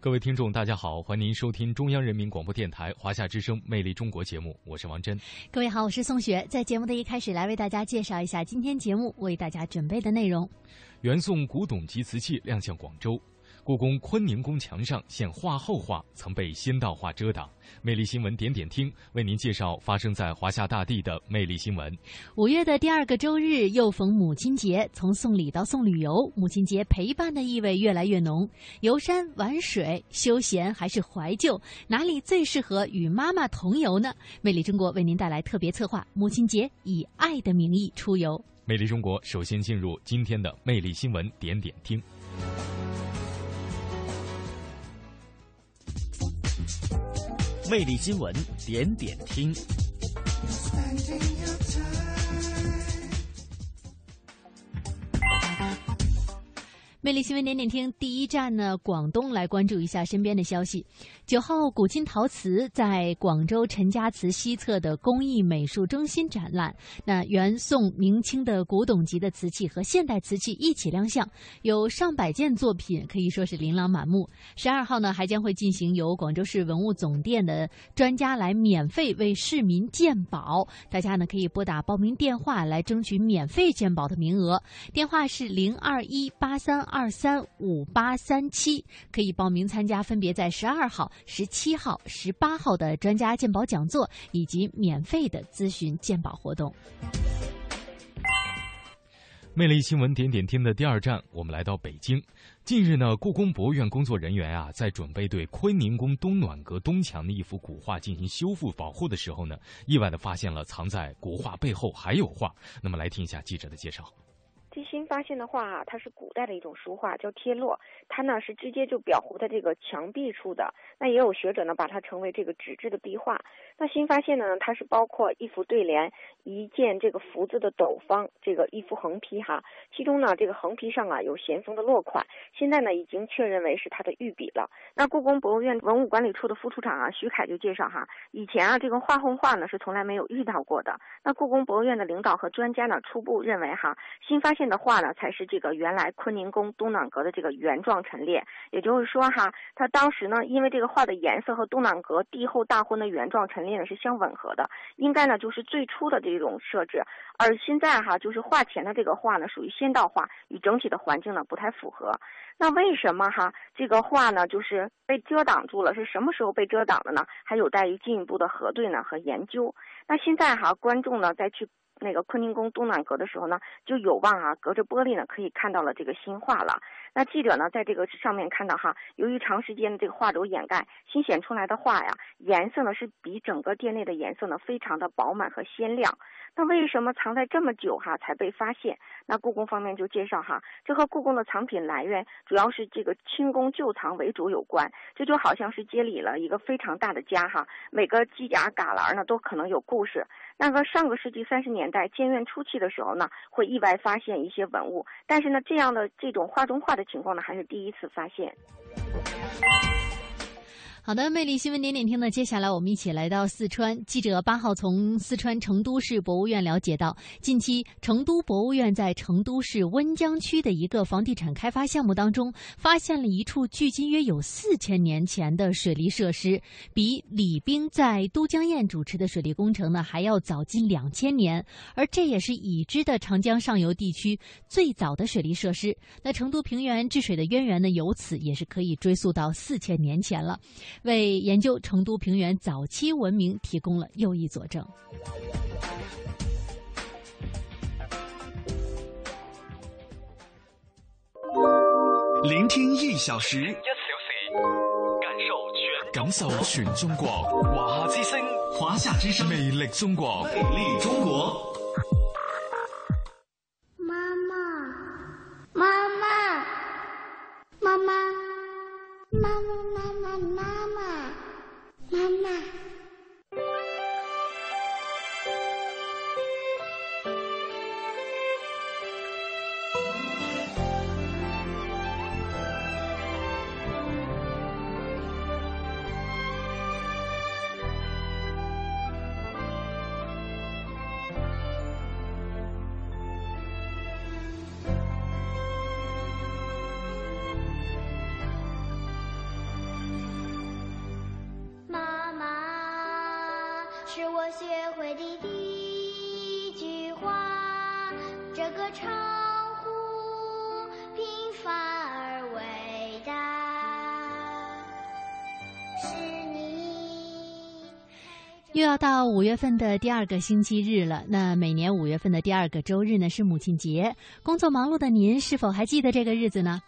各位听众，大家好，欢迎您收听中央人民广播电台华夏之声《魅力中国》节目，我是王珍。各位好，我是宋雪。在节目的一开始，来为大家介绍一下今天节目为大家准备的内容。元宋古董及瓷器亮相广州，故宫坤宁宫墙上现画后画曾被仙道画遮挡。魅力新闻点点听为您介绍发生在华夏大地的魅力新闻。五月的第二个周日又逢母亲节，从送礼到送旅游，母亲节陪伴的意味越来越浓。游山玩水、休闲还是怀旧，哪里最适合与妈妈同游呢？魅力中国为您带来特别策划，母亲节以爱的名义出游。魅力中国首先进入今天的魅力新闻点点听。魅力新闻点点听。魅力新闻点点听，第一站呢，广东来关注一下身边的消息。九号，古今陶瓷在广州陈家祠西侧的工艺美术中心展览。那元宋、明清的古董级的瓷器和现代瓷器一起亮相，有上百件作品，可以说是琳琅满目。十二号呢，还将会进行由广州市文物总店的专家来免费为市民鉴宝，大家呢可以拨打报名电话来争取免费鉴宝的名额，电话是零二一八三二三五八三七，可以报名参加分别在十二号、十七号、十八号的专家鉴宝讲座以及免费的咨询鉴宝活动。魅力新闻点点听的第二站，我们来到北京。近日呢，故宫博物院工作人员啊，在准备对坤宁宫东暖阁东墙的一幅古画进行修复保护的时候呢，意外的发现了藏在古画背后还有画。那么来听一下记者的介绍。最新发现的画啊，它是古代的一种书画，叫贴落。它呢是直接就裱糊在这个墙壁处的。那也有学者呢把它称为这个纸质的壁画。那新发现呢，它是包括一幅对联、一件这个福字的斗方，这个一幅横批哈。其中呢，这个横批上啊有咸丰的落款，现在呢已经确认为是他的御笔了。那故宫博物院文物管理处的副处长啊徐凯就介绍哈，以前啊这个画红画呢是从来没有遇到过的。那故宫博物院的领导和专家呢初步认为哈，新发现的画呢才是这个原来坤宁宫东暖阁的这个原状陈列。也就是说哈，他当时呢因为这个画的颜色和东暖阁帝后大婚的原状陈列呢是相吻合的，应该呢就是最初的这种设置。而现在哈就是画前的这个画呢属于仙道画，与整体的环境呢不太符合。那为什么哈这个画呢就是被遮挡住了？是什么时候被遮挡的呢？还有待于进一步的核对呢和研究。那现在哈观众呢再去那个坤宁宫东暖阁的时候呢，就有望啊隔着玻璃呢可以看到了这个新画了。那记者呢在这个上面看到哈，由于长时间的这个画轴掩盖，新显出来的画呀颜色呢是比整个店内的颜色呢非常的饱满和鲜亮。那为什么藏在这么久哈才被发现？那故宫方面就介绍哈，这和故宫的藏品来源主要是这个清宫旧藏为主有关。这就好像是街里了一个非常大的家哈，每个犄角旮旯呢都可能有故事。那个上个世纪三十年代建院初期的时候呢，会意外发现一些文物，但是呢，这样的这种画中画的情况呢，还是第一次发现。好的，魅力新闻点点听呢，接下来我们一起来到四川。记者八号从四川成都市博物院了解到，近期成都博物院在成都市温江区的一个房地产开发项目当中，发现了一处距今约有四千年前的水利设施，比李冰在都江堰主持的水利工程呢还要早近两千年，而这也是已知的长江上游地区最早的水利设施。那成都平原治水的渊源呢，由此也是可以追溯到四千年前了。为研究成都平原早期文明提供了又一佐证。聆听一小时，一小时，感受全感受全中国。华夏之声，华夏之聲，魅力中国，魅力中國。妈妈妈妈妈妈妈妈。是我学会的第一句话，这个称呼平凡而伟大，是你。又要到五月份的第二个星期日了。那每年五月份的第二个周日呢是母亲节。工作忙碌的您是否还记得这个日子呢？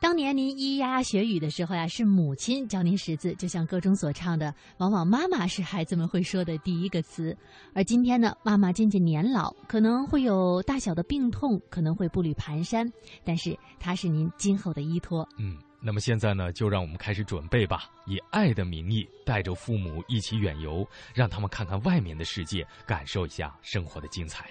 当年您咿咿呀呀学语的时候呀，是母亲教您识字，就像歌中所唱的，往往妈妈是孩子们会说的第一个词。而今天呢，妈妈渐渐年老，可能会有大小的病痛，可能会步履蹒跚，但是她是您今后的依托。嗯，那么现在呢，就让我们开始准备吧，以爱的名义，带着父母一起远游，让他们看看外面的世界，感受一下生活的精彩。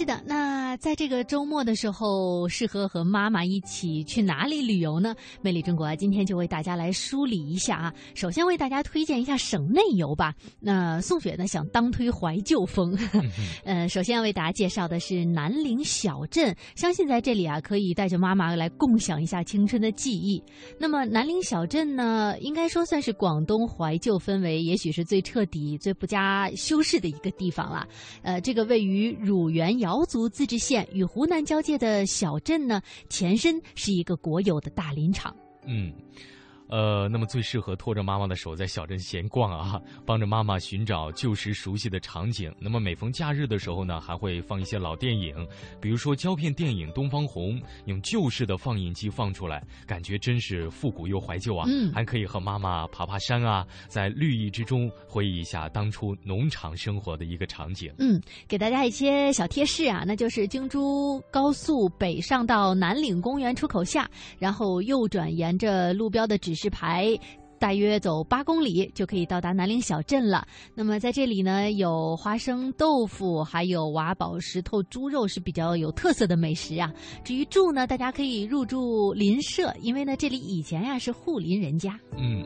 是的，那在这个周末的时候，适合和妈妈一起去哪里旅游呢？魅力中国啊，今天就为大家来梳理一下啊。首先为大家推荐一下省内游吧。那宋雪呢想当推怀旧风，呃，首先要为大家介绍的是南岭小镇，相信在这里啊，可以带着妈妈来共享一下青春的记忆。那么南岭小镇呢，应该说算是广东怀旧氛围，也许是最彻底、最不加修饰的一个地方了。呃，这个位于乳源瑶族自治县与湖南交界的小镇呢，前身是一个国有的大林场。嗯，呃，那么最适合拖着妈妈的手在小镇闲逛啊，帮着妈妈寻找旧时熟悉的场景。那么每逢假日的时候呢，还会放一些老电影，比如说胶片电影《东方红》，用旧式的放映机放出来，感觉真是复古又怀旧啊。嗯还可以和妈妈爬爬山啊，在绿意之中回忆一下当初农场生活的一个场景。嗯，给大家一些小贴士啊，那就是京珠高速北上到南岭公园出口下，然后右转沿着路标的指示纸牌大约走八公里就可以到达南岭小镇了。那么在这里呢，有花生豆腐，还有瓦宝石头猪肉是比较有特色的美食啊。至于住呢，大家可以入住邻舍，因为呢这里以前呀是护林人家。嗯，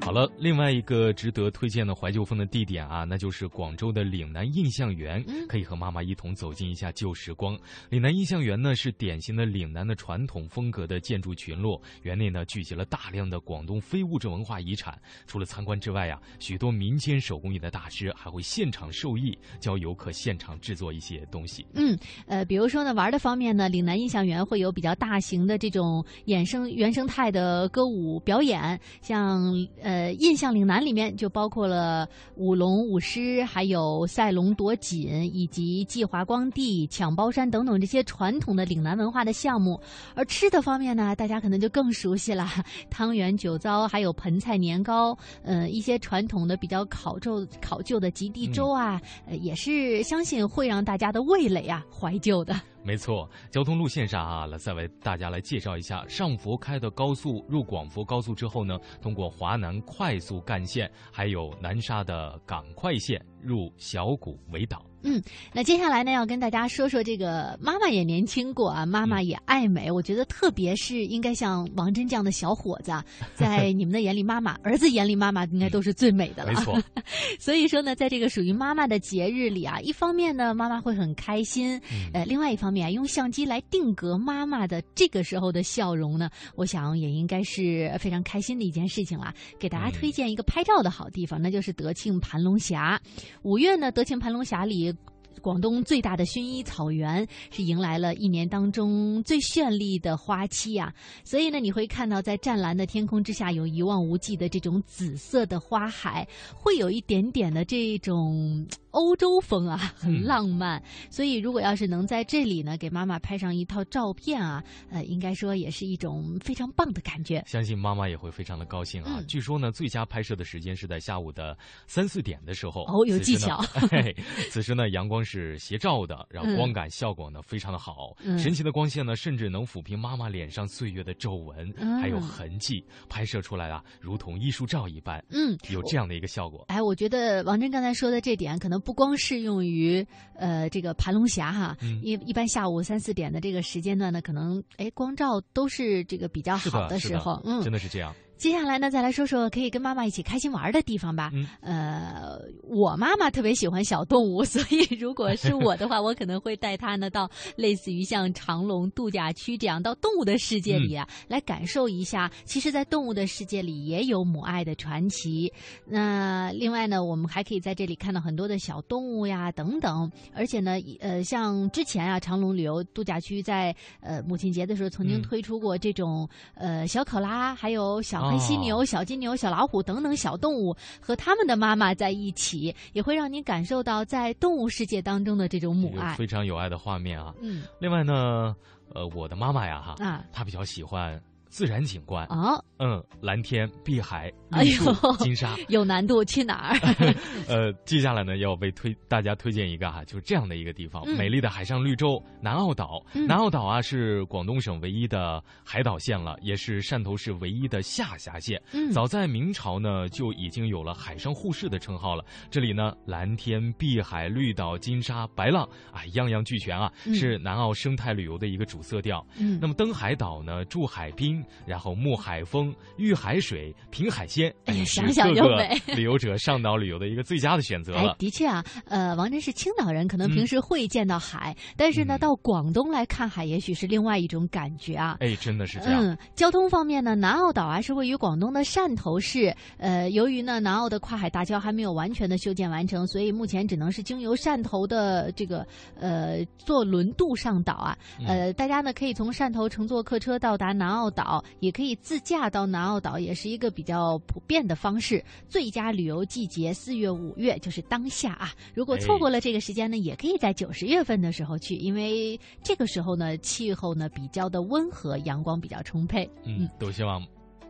好了，另外一个值得推荐的怀旧风的地点啊，那就是广州的岭南印象园，可以和妈妈一同走进一下旧时光。岭南印象园呢是典型的岭南的传统风格的建筑群落，园内呢聚集了大量的广东非物质文文化遗产。除了参观之外呀、许多民间手工艺的大师还会现场授艺，教游客现场制作一些东西。嗯，呃，比如说呢，玩的方面呢，岭南印象园会有比较大型的这种衍生原生态的歌舞表演，像呃印象岭南里面就包括了舞龙舞狮，还有赛龙夺锦，以及祭华光地、抢包山等等这些传统的岭南文化的项目。而吃的方面呢，大家可能就更熟悉了，汤圆、酒糟，还有盆菜年糕，呃，一些传统的比较考究考究的极地粥啊，也是相信会让大家的味蕾啊怀旧的。没错，交通路线上啊，来再为大家来介绍一下，上佛开的高速入广佛高速之后呢，通过华南快速干线，还有南沙的港快线入小谷围岛。嗯，那接下来呢，要跟大家说说这个妈妈也年轻过啊，妈妈也爱美。我觉得特别是应该像王真这样的小伙子啊，在你们的眼里，妈妈儿子眼里，妈妈应该都是最美的了。没错。所以说呢，在这个属于妈妈的节日里啊，一方面呢，妈妈会很开心，呃，另外一方用相机来定格妈妈的这个时候的笑容呢，我想也应该是非常开心的一件事情啦。给大家推荐一个拍照的好地方，那就是德庆盘龙峡。五月呢，德庆盘龙峡里。广东最大的薰衣草原，是迎来了一年当中最绚丽的花期啊。所以呢，你会看到在湛蓝的天空之下，有一望无际的这种紫色的花海，会有一点点的这种欧洲风啊，很浪漫。所以，如果要是能在这里呢，给妈妈拍上一套照片啊，呃，应该说也是一种非常棒的感觉。相信妈妈也会非常的高兴啊。嗯据说呢，最佳拍摄的时间是在下午的三四点的时候。哦有技巧 嘿此时呢，阳光是斜照的，然后嗯光感效果呢非常的好，嗯神奇的光线呢，甚至能抚平妈妈脸上岁月的皱纹、嗯还有痕迹，拍摄出来啊，如同艺术照一般。嗯，有这样的一个效果。哎，我觉得王真刚才说的这点，可能不光适用于呃这个盘龙峡哈，嗯一一般下午三四点的这个时间段呢，可能哎光照都是这个比较好的时候，嗯，真的是这样。接下来呢，再来说说可以跟妈妈一起开心玩的地方吧。嗯呃，我妈妈特别喜欢小动物，所以如果是我的话，我可能会带她呢到类似于像长隆度假区这样到动物的世界里啊，来感受一下。其实，在动物的世界里也有母爱的传奇。那另外呢，我们还可以在这里看到很多的小动物呀等等。而且呢，呃，像之前啊，长隆旅游度假区在呃母亲节的时候曾经嗯推出过这种、呃小考拉，还有小黑犀牛、哦小金牛、小老虎等等小动物和他们的妈妈在一起，也会让你感受到在动物世界当中的这种母爱。有非常有爱的画面啊。嗯另外呢，呃，我的妈妈呀哈，啊她比较喜欢自然景观，啊，嗯，蓝天、碧海、哎、呦金沙。有难度，去哪儿？呃，接下来呢，要为推大家推荐一个哈，就是这样的一个地方，嗯美丽的海上绿洲南澳岛。嗯南澳岛啊，是广东省唯一的海岛县了，也是汕头市唯一的下辖县。嗯早在明朝呢，就已经有了海上护士的称号了。这里呢，蓝天、碧海、绿岛、金沙、白浪啊，样样俱全啊，嗯是南澳生态旅游的一个主色调。嗯那么登海岛呢，住海滨，然后沐海风、遇海水、品海鲜，哎呀是想想就美 旅游者上岛旅游的一个最佳的选择哎了，。的确啊，呃，王真是青岛人，可能嗯平时会见到海，但是呢，嗯到广东来看海，也许是另外一种感觉啊。哎，真的是这样。嗯，交通方面呢，南澳岛啊是位于广东的汕头市。呃，由于呢南澳的跨海大桥还没有完全的修建完成，所以目前只能是经由汕头的这个呃坐轮渡上岛啊。嗯呃，大家呢可以从汕头乘坐客车到达南澳岛，也可以自驾到南澳岛，也是一个比较普遍的方式。最佳旅游季节四月、五月就是当下啊。如果错过了这个时间呢，也可以在九十月份的时候去，因为这个时候呢气候呢比较的温和，阳光比较充沛。嗯，都希望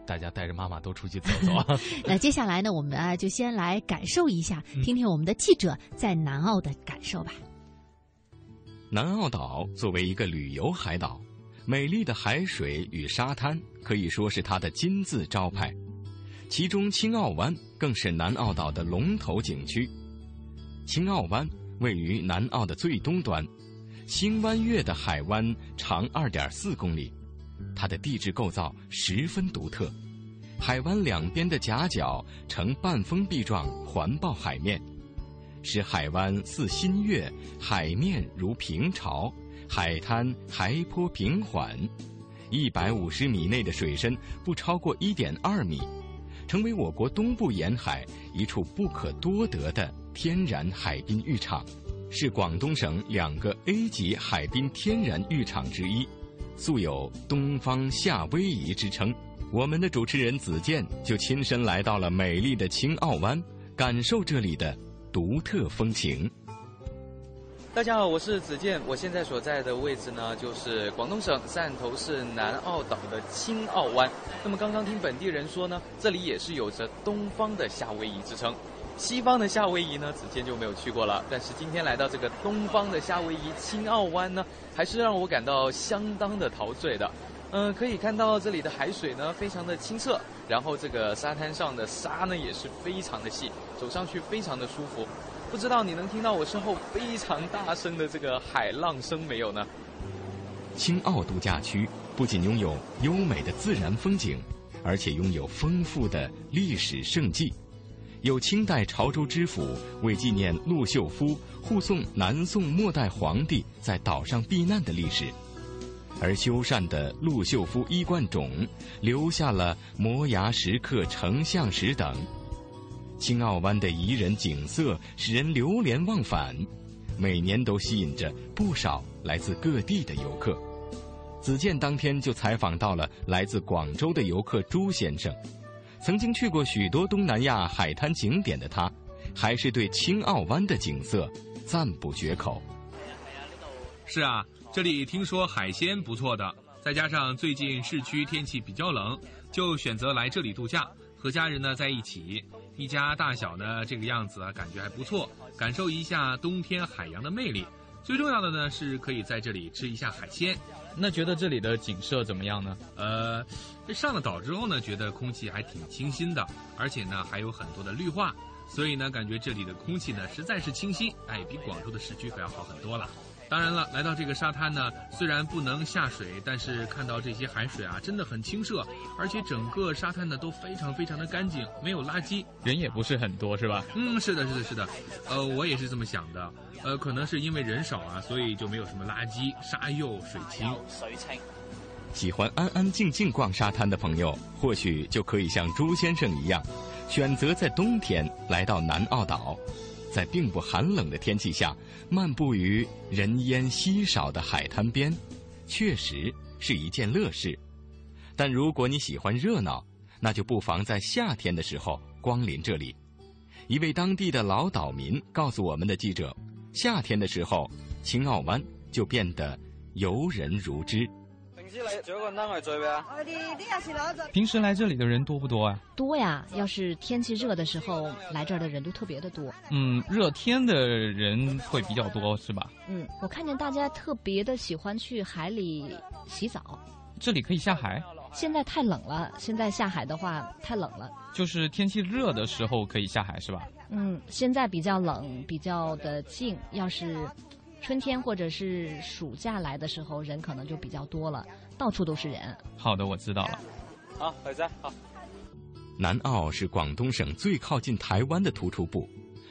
大家带着妈妈都出去走走啊。那接下来呢，我们啊就先来感受一下，嗯听听我们的记者在南澳的感受吧。南澳岛作为一个旅游海岛，美丽的海水与沙滩可以说是它的金字招牌。其中青澳湾更是南澳岛的龙头景区。青澳湾位于南澳的最东端，星湾月的海湾长2.4公里，它的地质构造十分独特。海湾两边的夹角呈半封闭状环抱海面，使海湾似新月，海面如平潮，海滩海坡平缓，一百五十米内的水深不超过一点二米，成为我国东部沿海一处不可多得的天然海滨浴场，是广东省两个 A 级海滨天然浴场之一，素有“东方夏威夷”之称。我们的主持人子健就亲身来到了美丽的青澳湾，感受这里的独特风情。大家好，我是子健，我现在所在的位置呢，就是广东省汕头市南澳岛的青澳湾。那么刚刚听本地人说呢，这里也是有着东方的夏威夷之称。西方的夏威夷呢，子健就没有去过了。但是今天来到这个东方的夏威夷青澳湾呢，还是让我感到相当的陶醉的。嗯，可以看到这里的海水呢非常的清澈，然后这个沙滩上的沙呢也是非常的细，走上去非常的舒服。不知道你能听到我身后非常大声的这个海浪声没有呢？青澳度假区不仅拥有优美的自然风景，而且拥有丰富的历史胜迹，有清代潮州知府为纪念陆秀夫护送南宋末代皇帝在岛上避难的历史，而修缮的陆秀夫衣冠冢留下了摩崖石刻成像石等。青澳湾的宜人景色使人流连忘返，每年都吸引着不少来自各地的游客。子健当天就采访到了来自广州的游客朱先生，曾经去过许多东南亚海滩景点的他，还是对青澳湾的景色赞不绝口。是啊，这里听说海鲜不错的，再加上最近市区天气比较冷，就选择来这里度假，和家人呢在一起，一家大小呢这个样子啊，感觉还不错，感受一下冬天海洋的魅力。最重要的呢是可以在这里吃一下海鲜。那觉得这里的景色怎么样呢？呃，上了岛之后呢，觉得空气还挺清新的，而且呢还有很多的绿化，所以呢感觉这里的空气呢实在是清新，哎，比广州的市区可要好很多了。当然了，来到这个沙滩呢，虽然不能下水，但是看到这些海水啊，真的很清澈，而且整个沙滩呢都非常非常的干净，没有垃圾，人也不是很多，是吧？嗯，是的，是的，是的，呃，我也是这么想的，呃，可能是因为人少啊，所以就没有什么垃圾，沙幼水清。水清。喜欢安安静静逛沙滩的朋友，或许就可以像朱先生一样，选择在冬天来到南澳岛。在并不寒冷的天气下，漫步于人烟稀少的海滩边，确实是一件乐事。但如果你喜欢热闹，那就不妨在夏天的时候光临这里。一位当地的老岛民告诉我们的记者，夏天的时候，青澳湾就变得游人如织。平时来这里的人多不多啊？多呀，要是天气热的时候来这儿的人都特别的多。嗯，热天的人会比较多是吧？嗯，我看见大家特别的喜欢去海里洗澡。这里可以下海？现在太冷了，现在下海的话太冷了。就是天气热的时候可以下海是吧？嗯，现在比较冷，比较的静。要是春天或者是暑假来的时候，人可能就比较多了，到处都是人。好的，我知道了。好，回家好。南澳是广东省最靠近台湾的突出部，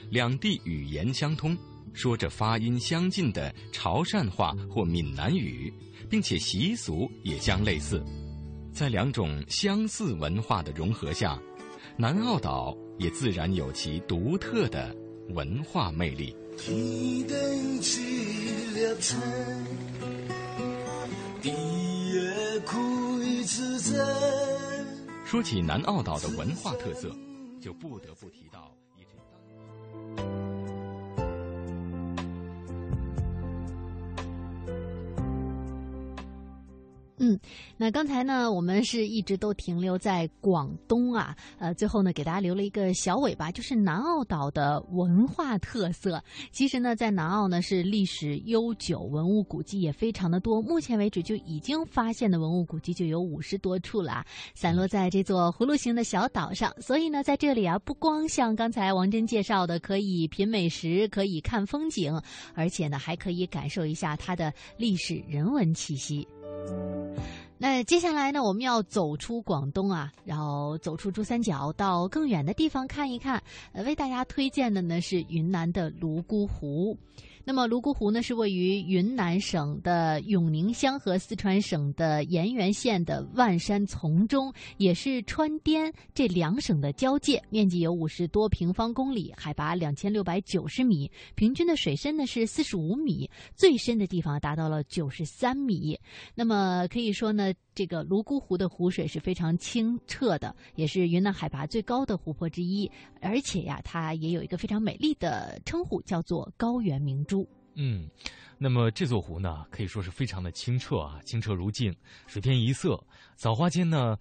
两地语言相通，说着发音相近的潮汕话或闽南语，并且习俗也相类似。在两种相似文化的融合下，南澳岛也自然有其独特的文化魅力。天灯起了彩，地也开自在。说起南澳岛的文化特色，就不得不提到嗯，那刚才呢，我们是一直都停留在广东啊，呃，最后呢，给大家留了一个小尾巴，就是南澳岛的文化特色。其实呢，在南澳呢，是历史悠久，文物古迹也非常的多。目前为止，就已经发现的文物古迹就有五十多处了，散落在这座葫芦形的小岛上。所以呢，在这里啊，不光像刚才王真介绍的，可以品美食，可以看风景，而且呢，还可以感受一下它的历史人文气息。那接下来呢，我们要走出广东啊，然后走出珠三角，到更远的地方看一看。呃，为大家推荐的呢是云南的泸沽湖。那么泸沽湖呢，是位于云南省的永宁乡和四川省的盐源县的万山丛中，也是川滇这两省的交界，面积有五十多平方公里，海拔两千六百九十米，平均的水深呢是四十五米，最深的地方达到了九十三米。那么可以说呢，这个泸沽湖的湖水是非常清澈的，也是云南海拔最高的湖泊之一，而且呀，它也有一个非常美丽的称呼，叫做高原明珠。嗯，那么这座湖呢，可以说是非常的清澈啊，清澈如镜，水天一色。枣花间呢，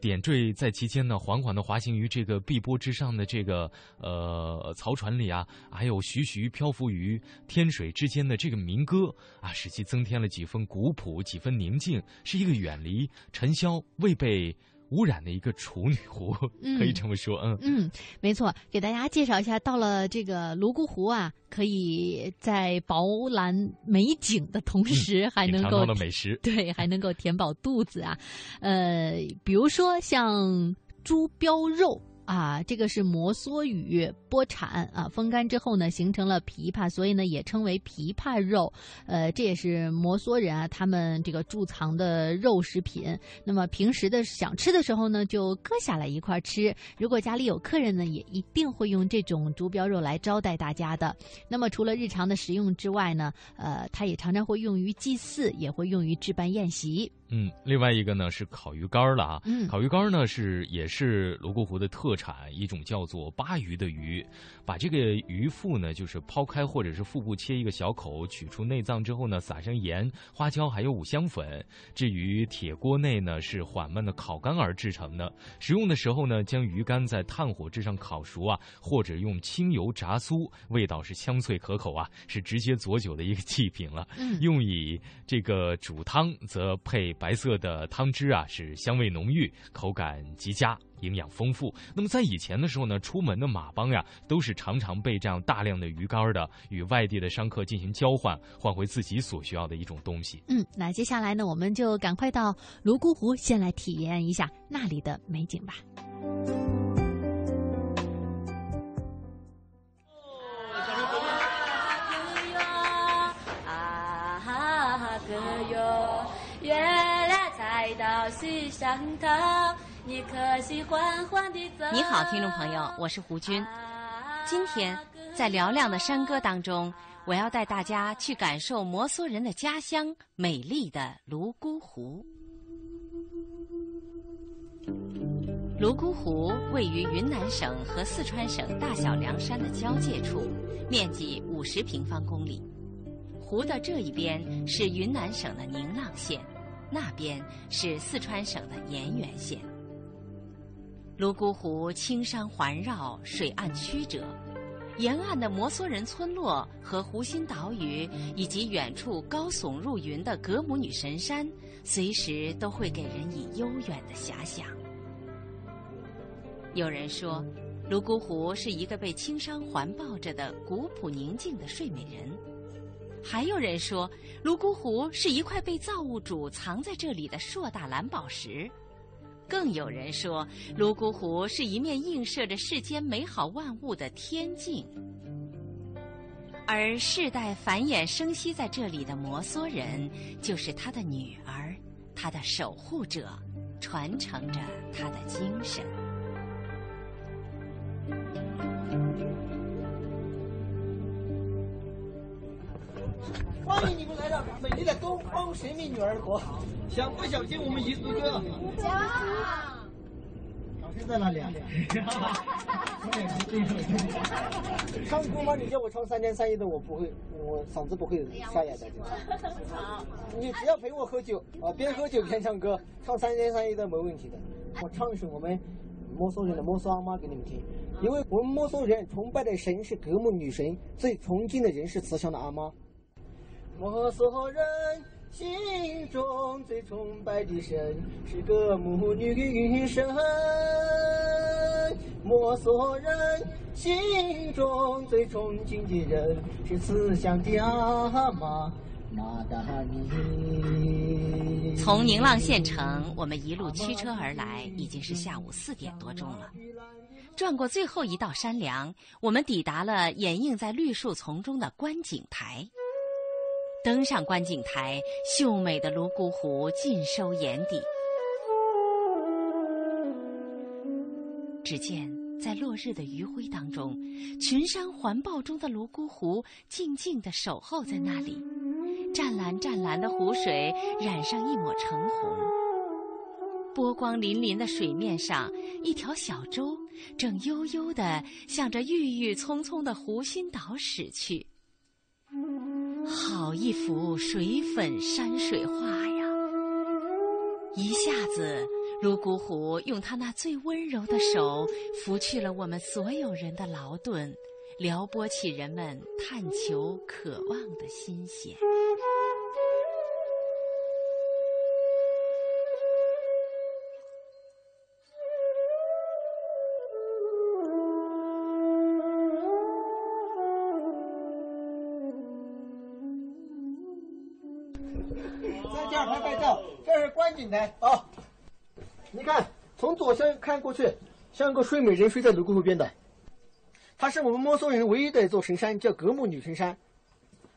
点缀在其间呢，缓缓的滑行于这个碧波之上的这个呃草船里啊，还有徐徐漂浮于天水之间的这个民歌啊，使其增添了几分古朴，几分宁静，是一个远离尘嚣、未被。污染的一个处女湖，可以这么说，嗯嗯，没错。给大家介绍一下，到了这个泸沽湖啊，可以在饱览美景的同时，还能够的美食，对，还能够填饱肚子啊。呃，比如说像猪膘肉。啊，这个是摩梭语剥产啊，风干之后呢，形成了琵琶，所以呢也称为琵琶肉。呃，这也是摩梭人啊他们这个贮藏的肉食品。那么平时的想吃的时候呢，就割下来一块吃。如果家里有客人呢，也一定会用这种竹标肉来招待大家的。那么除了日常的食用之外呢，呃，它也常常会用于祭祀，也会用于置办宴席。嗯，另外一个呢是烤鱼干了啊。嗯，烤鱼干呢是也是泸沽湖的特产，一种叫做巴鱼的鱼。把这个鱼腹呢，就是抛开或者是腹部切一个小口，取出内脏之后呢，撒上盐、花椒还有五香粉。至于铁锅内呢，是缓慢的烤干而制成的。食用的时候呢，将鱼干在炭火之上烤熟啊，或者用清油炸酥，味道是香脆可口啊，是直接佐酒的一个祭品了。嗯，用以这个煮汤则配。白色的汤汁啊，是香味浓郁，口感极佳，营养丰富。那么在以前的时候呢，出门的马帮呀，都是常常备这样大量的鱼干的，与外地的商客进行交换，换回自己所需要的一种东西。嗯，那接下来呢，我们就赶快到泸沽湖，先来体验一下那里的美景吧。月亮在到西上头，你可喜欢欢的走？你好，听众朋友，我是胡军。今天在嘹亮的山歌当中，我要带大家去感受摩梭人的家乡——美丽的泸沽湖。泸沽湖位于云南省和四川省大小凉山的交界处，面积五十平方公里。湖的这一边是云南省的宁蒗县。那边是四川省的盐源县。泸沽湖青山环绕，水岸曲折，沿岸的摩梭人村落和湖心岛屿，以及远处高耸入云的格姆女神山，随时都会给人以悠远的遐想。有人说，泸沽湖是一个被青山环抱着的古朴宁静的睡美人。还有人说，泸沽湖是一块被造物主藏在这里的硕大蓝宝石；更有人说，泸沽湖是一面映射着世间美好万物的天境。而世代繁衍生息在这里的摩梭人，就是他的女儿，他的守护者，传承着他的精神。欢迎你们来到美丽的东方神秘女儿国，想不想听我们彝族歌？想。老师在哪里啊？唱歌吗？你叫我唱三天三夜的，我不会，我嗓子不会沙哑的。你只要陪我喝酒啊，边喝酒边唱歌，唱三天三夜的没问题的。我唱一首我们摩梭人的摩梭阿妈给你们听，因为我们摩梭人崇拜的神是格木女神，最崇敬的人是慈祥的阿妈。摩梭人心中最崇拜的神是个母女神，摩梭人心中最崇敬的人是慈祥的阿妈。从宁蒗县城，我们一路驱车而来，已经是下午四点多钟了。转过最后一道山梁，我们抵达了掩映在绿树丛中的观景台。登上观景台，秀美的泸沽湖尽收眼底。只见在落日的余晖当中，群山环抱中的泸沽湖静静地守候在那里。湛蓝湛蓝的湖水染上一抹橙红，波光粼粼的水面上，一条小舟正悠悠地向着郁郁葱葱的湖心岛驶去。好一幅水粉山水画呀！一下子，泸沽湖用他那最温柔的手拂去了我们所有人的劳顿，撩拨起人们探求、渴望的心弦。在这儿拍拍照，这是观景台啊！你看，从左向看过去，像个睡美人睡在泸沽湖边的。它是我们摩梭人唯一的一座神山，叫格木女神山。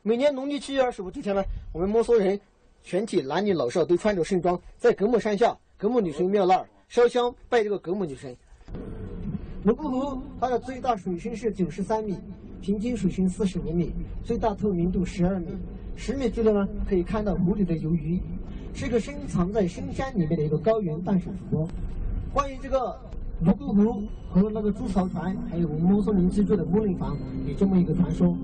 每年农历七月二十五之前呢，我们摩梭人全体男女老少都穿着盛装，在格木山下格木女神庙那儿烧香拜这个格木女神。泸沽湖它的最大水深是九十三米，平均水深四十五米，最大透明度十二米。十米距离呢，可以看到湖里的游鱼，是一个深藏在深山里面的一个高原淡水湖。关于这个泸沽湖和那个猪槽船，还有我们摩梭人居住的木林房，有这么一个传说。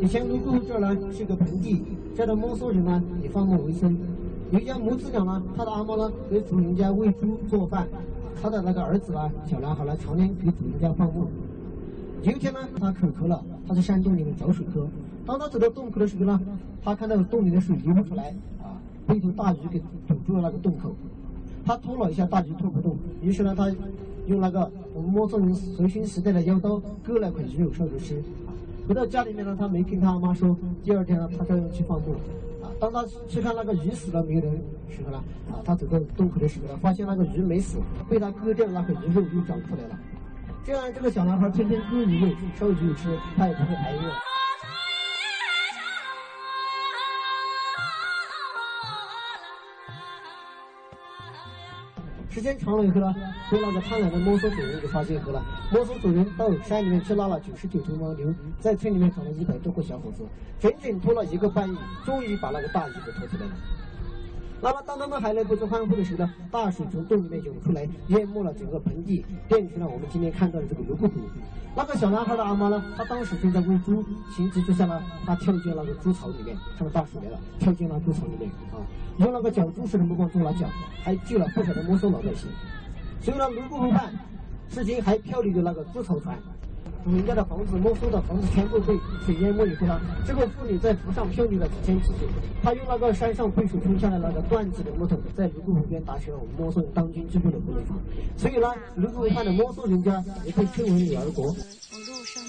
以前泸沽湖这儿呢是个盆地，这儿的摩梭人呢以放牧为生。有一家母子俩呢，他的阿嬷呢给主人家喂猪做饭，他的那个儿子呢，小男孩呢，常年给主人家放牧。有一天呢，他口渴了，他在山洞里面找水喝。当他走到洞口的时候呢，他看到洞里的水流不出来，啊，被一头大鱼给堵住了那个洞口。他拖了一下，大鱼拖不动，于是呢，他用那个我们摩梭人随身携带的腰刀割了块鱼肉烧着吃。回到家里面呢，他没跟他妈说。第二天呢，他照样去放牧。啊，当他去看那个鱼死了没有的时候呢，啊，他走到洞口的时候呢，发现那个鱼没死，被他割掉的那块鱼肉又长出来了。这样，这个小男孩天天割鱼肉、烧鱼肉吃，他也不会挨饿。时间长了以后呢，被那个贪婪的摩梭主人给发现后了。摩梭主人到山里面去拉了九十九头牦牛，在村里面找了一百多个小伙子，整整拖了一个半月，终于把那个大鱼给拖出来了。那么，当他们还来不及欢呼的时候呢，大水从洞里面涌出来，淹没了整个盆地，变成了我们今天看到的这个泸沽湖。那个小男孩的阿妈呢，他当时正在喂猪，情急之下呢，他跳进了那个猪槽里面，看到大水来了，跳进了猪槽里面啊，用那个绞猪式的目光做了脚，还救了不少的摩梭老百姓。所以呢，泸沽湖畔至今还漂流着那个猪槽船。主人家的房子、摩梭的房子全部被水淹没以后呢，这个妇女在湖上漂流了几天几夜，她用那个山上被水冲下来那个断子的木头，在泸沽湖边搭起了我们摩梭人当今居住的木林房。所以呢，泸沽湖畔的墨苏人家也被称为女儿国。网络声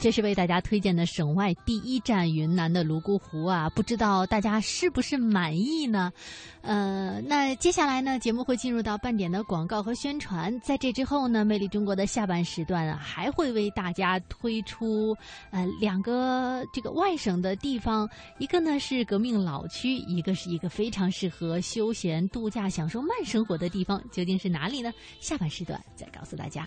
这是为大家推荐的省外第一站云南的泸沽湖啊，不知道大家是不是满意呢？呃，那接下来呢，节目会进入到半点的广告和宣传，在这之后呢，魅力中国的下半时段啊，还会为大家推出呃两个这个外省的地方，一个呢是革命老区，一个是一个非常适合休闲度假、享受慢生活的地方，究竟是哪里呢？下半时段再告诉大家。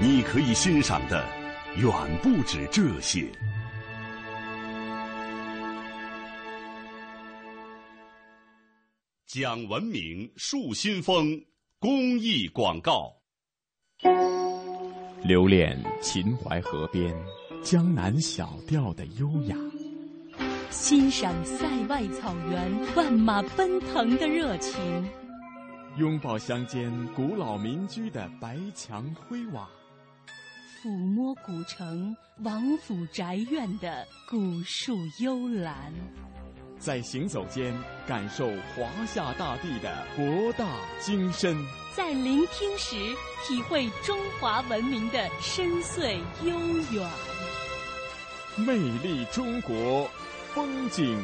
你可以欣赏的远不止这些。讲文明树新风公益广告。留恋秦淮河边江南小调的优雅，欣赏塞外草原万马奔腾的热情，拥抱乡间古老民居的白墙灰瓦。抚摸古城王府宅院的古树幽兰，在行走间感受华夏大地的博大精深，在聆听时体会中华文明的深邃悠远。魅力中国，风景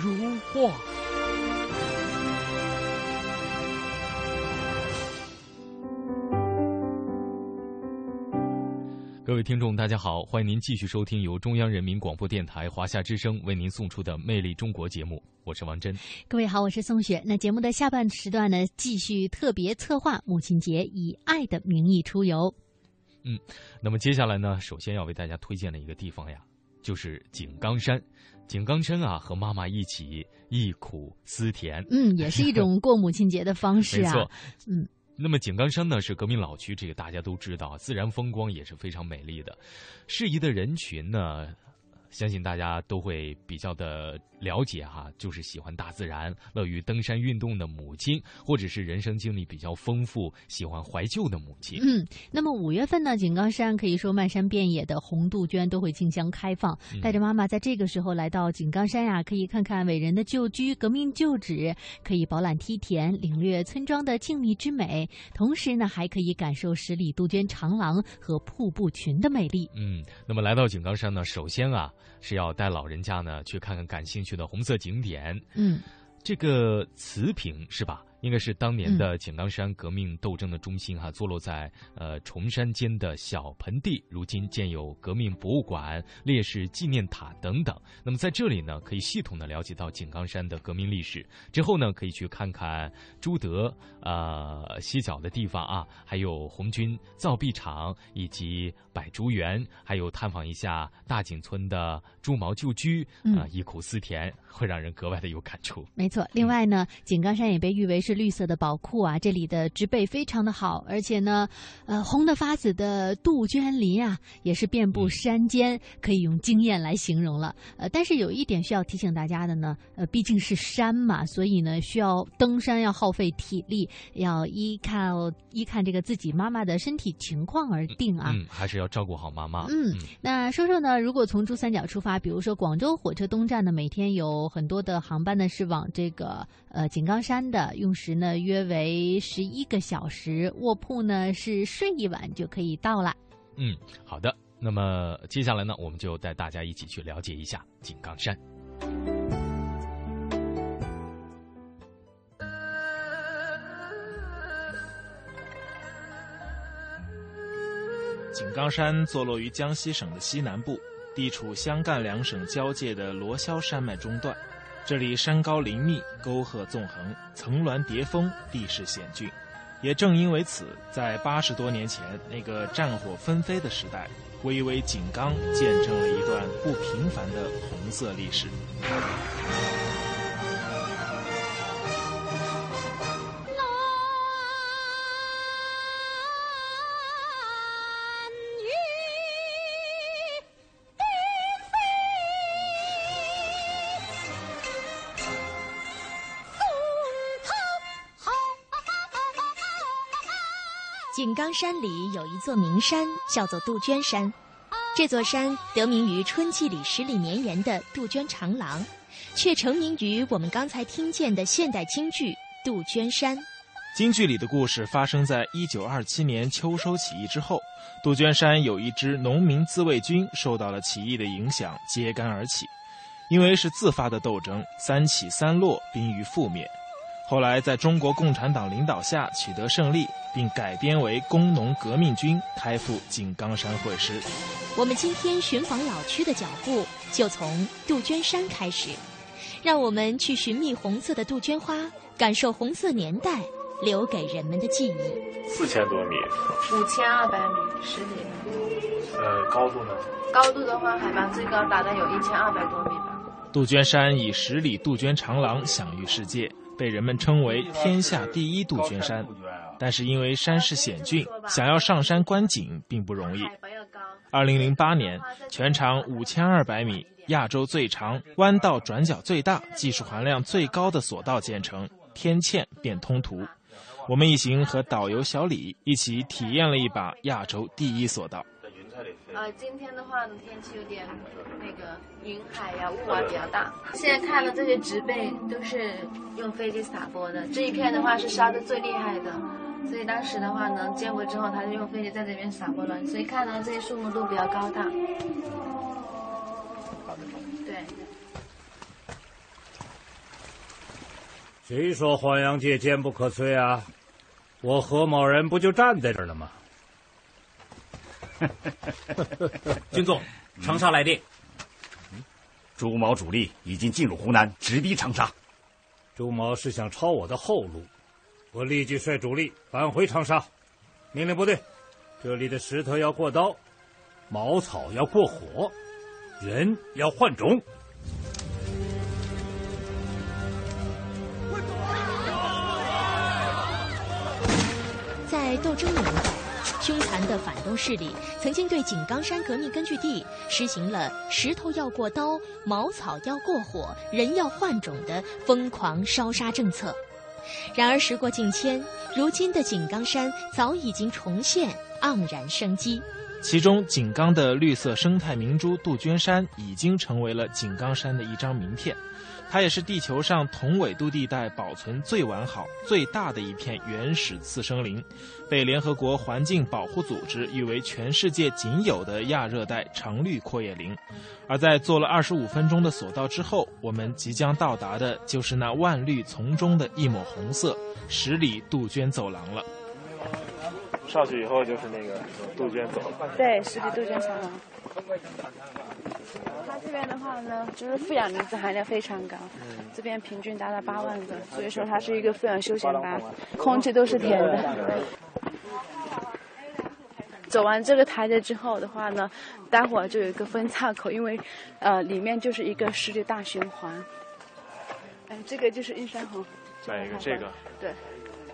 如画。各位听众，大家好，欢迎您继续收听由中央人民广播电台华夏之声为您送出的《魅力中国》节目，我是王真。各位好，我是宋雪。那节目的下半时段呢，继续特别策划母亲节以爱的名义出游。嗯，那么接下来呢，首先要为大家推荐的一个地方呀，就是井冈山。井冈山啊，和妈妈一起忆苦思甜。嗯，也是一种过母亲节的方式啊。没错，嗯。那么井冈山呢是革命老区，这个大家都知道，自然风光也是非常美丽的，适宜的人群呢。相信大家都会比较的了解哈，就是喜欢大自然、乐于登山运动的母亲，或者是人生经历比较丰富、喜欢怀旧的母亲。嗯，那么五月份呢，井冈山可以说漫山遍野的红杜鹃都会竞相开放。带着妈妈在这个时候来到井冈山呀，可以看看伟人的旧居、革命旧址，可以饱览梯田，领略村庄的静谧之美，同时呢，还可以感受十里杜鹃长廊和瀑布群的美丽。嗯，那么来到井冈山呢，首先啊。是要带老人家呢去看看感兴趣的红色景点。嗯，这个瓷瓶是吧？应该是当年的井冈山革命斗争的中心哈，坐落在呃崇山间的小盆地，如今建有革命博物馆、烈士纪念塔等等。那么在这里呢，可以系统的了解到井冈山的革命历史。之后呢，可以去看看朱德呃歇脚的地方啊，还有红军造币厂以及百竹园，还有探访一下大井村的朱毛旧居啊，忆苦思甜，会让人格外的有感触。没错，另外呢，井冈山也被誉为是。绿色的宝库啊，这里的植被非常的好，而且呢，呃，红的发紫的杜鹃林啊，也是遍布山间，可以用惊艳来形容了。呃，但是有一点需要提醒大家的呢，呃，毕竟是山嘛，所以呢，需要登山要耗费体力，要依靠依看这个自己妈妈的身体情况而定啊。嗯，还是要照顾好妈妈。嗯，那说说呢，如果从珠三角出发，比如说广州火车东站呢，每天有很多的航班呢是往这个呃井冈山的，用时呢约为十一个小时，卧铺呢是睡一晚就可以到了。嗯，好的。那么接下来呢，我们就带大家一起去了解一下井冈山。井冈山坐落于江西省的西南部，地处湘赣两省交界的罗霄山脉中段。这里山高林密，沟壑纵横，层峦叠峰，地势险峻。也正因为此，在八十多年前那个战火纷飞的时代，巍巍井冈见证了一段不平凡的红色历史。当山里有一座名山，叫做杜鹃山。这座山得名于春季里十里绵延的杜鹃长廊，却成名于我们刚才听见的现代京剧《杜鹃山》。京剧里的故事发生在一九二七年秋收起义之后，杜鹃山有一支农民自卫军受到了起义的影响，揭竿而起。因为是自发的斗争，三起三落，濒于覆灭。后来在中国共产党领导下取得胜利，并改编为工农革命军，开赴井冈山会师。我们今天寻访老区的脚步，就从杜鹃山开始。让我们去寻觅红色的杜鹃花，感受红色年代留给人们的记忆。四千多米，五千二百米，十里。呃，高度呢？高度的话，海拔最高达到有一千二百多米吧。杜鹃山以十里杜鹃长廊享誉世界。被人们称为天下第一杜鹃山，但是因为山势险峻，想要上山观景并不容易。二零零八年，全长五千二百米、亚洲最长、弯道转角最大、技术含量最高的索道建成，天堑变通途。我们一行和导游小李一起体验了一把亚洲第一索道。呃，今天的话呢，天气有点那个云海呀、雾啊比较大。现在看的这些植被都是用飞机撒播的，这一片的话是烧的最厉害的，所以当时的话呢，见过之后他就用飞机在这边撒播了，所以看到这些树木都比较高大。对。谁说黄杨界坚不可摧啊？我何某人不就站在这儿了吗？军纵，长沙来电。朱毛主力已经进入湖南，直逼长沙。朱毛是想抄我的后路，我立即率主力返回长沙，命令部队：这里的石头要过刀，茅草要过火，人要换种。在斗争年代。凶残的反动势力曾经对井冈山革命根据地实行了“石头要过刀，茅草要过火，人要换种”的疯狂烧杀政策。然而时过境迁，如今的井冈山早已经重现，盎然生机。其中，井冈的绿色生态明珠杜鹃山已经成为了井冈山的一张名片。它也是地球上同纬度地带保存最完好、最大的一片原始次生林，被联合国环境保护组织誉为全世界仅有的亚热带常绿阔叶林。而在坐了二十五分钟的索道之后，我们即将到达的就是那万绿丛中的一抹红色——十里杜鹃走廊了。上去以后就是那个杜鹃走了。对，十里杜鹃长廊。它这边的话呢，就是负氧离子含量非常高，这边平均达到八万个，所以说它是一个负氧休闲吧，空气都是甜的。走完这个台阶之后的话呢，待会儿就有一个分岔口，因为呃里面就是一个十里大循环。哎，这个就是映山红。买一个这个。对。